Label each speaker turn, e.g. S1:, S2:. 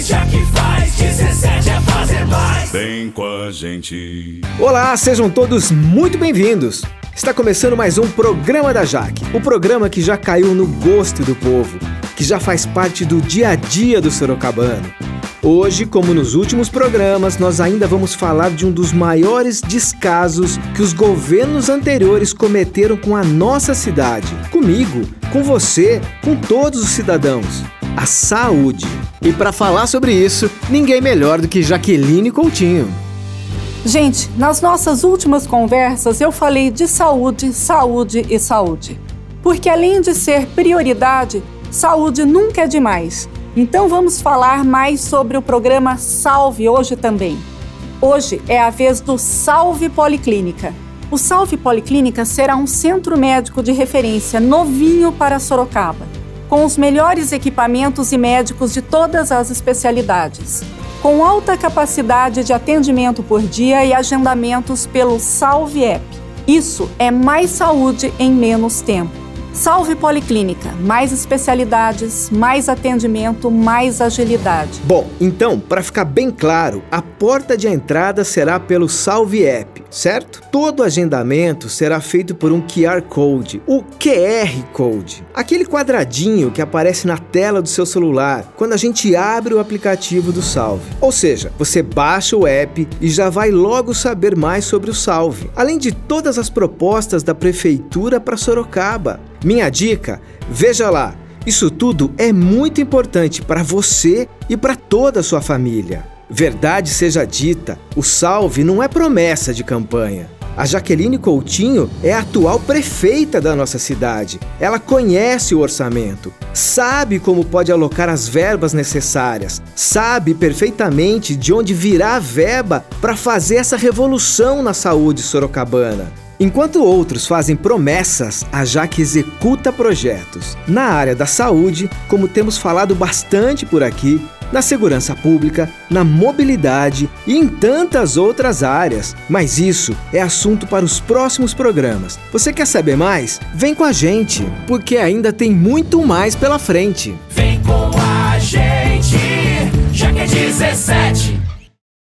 S1: já que faz 17 é fazer mais.
S2: Vem com a gente.
S3: Olá, sejam todos muito bem-vindos. Está começando mais um programa da Jaque, o programa que já caiu no gosto do povo, que já faz parte do dia a dia do sorocabano. Hoje, como nos últimos programas, nós ainda vamos falar de um dos maiores descasos que os governos anteriores cometeram com a nossa cidade, comigo, com você, com todos os cidadãos. A saúde. E para falar sobre isso, ninguém melhor do que Jaqueline Coutinho.
S4: Gente, nas nossas últimas conversas eu falei de saúde, saúde e saúde. Porque além de ser prioridade, saúde nunca é demais. Então vamos falar mais sobre o programa Salve hoje também. Hoje é a vez do Salve Policlínica. O Salve Policlínica será um centro médico de referência novinho para Sorocaba, com os melhores equipamentos e médicos de todas as especialidades, com alta capacidade de atendimento por dia e agendamentos pelo Salve App. Isso é mais saúde em menos tempo. Salve Policlínica, mais especialidades, mais atendimento, mais agilidade.
S3: Bom, então, para ficar bem claro, a porta de entrada será pelo Salve App, certo? Todo agendamento será feito por um QR Code, o QR Code, aquele quadradinho que aparece na tela do seu celular quando a gente abre o aplicativo do Salve. Ou seja, você baixa o app e já vai logo saber mais sobre o Salve, além de todas as propostas da prefeitura para Sorocaba. Minha dica, veja lá, isso tudo é muito importante para você e para toda a sua família. Verdade seja dita, o salve não é promessa de campanha. A Jaqueline Coutinho é a atual prefeita da nossa cidade. Ela conhece o orçamento, sabe como pode alocar as verbas necessárias, sabe perfeitamente de onde virá a verba para fazer essa revolução na saúde sorocabana. Enquanto outros fazem promessas, a Jaque executa projetos. Na área da saúde, como temos falado bastante por aqui, na segurança pública, na mobilidade e em tantas outras áreas. Mas isso é assunto para os próximos programas. Você quer saber mais? Vem com a gente, porque ainda tem muito mais pela frente.
S1: Vem com a gente, já que é 17